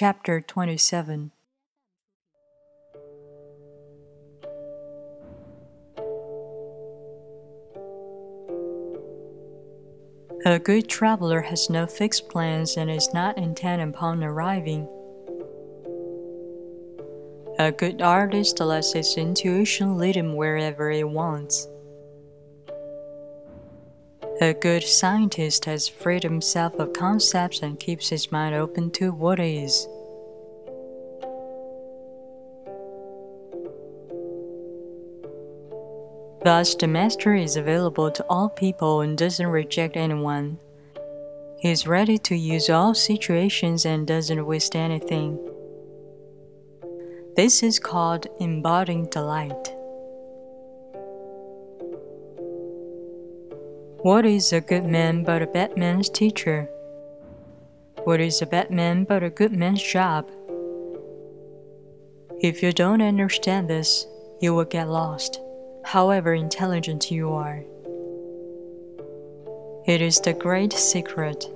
Chapter 27 A good traveler has no fixed plans and is not intent upon arriving. A good artist lets his intuition lead him wherever it wants. A good scientist has freed himself of concepts and keeps his mind open to what is. Thus, the Master is available to all people and doesn't reject anyone. He is ready to use all situations and doesn't waste anything. This is called embodying delight. What is a good man but a bad man's teacher? What is a bad man but a good man's job? If you don't understand this, you will get lost however intelligent you are. It is the great secret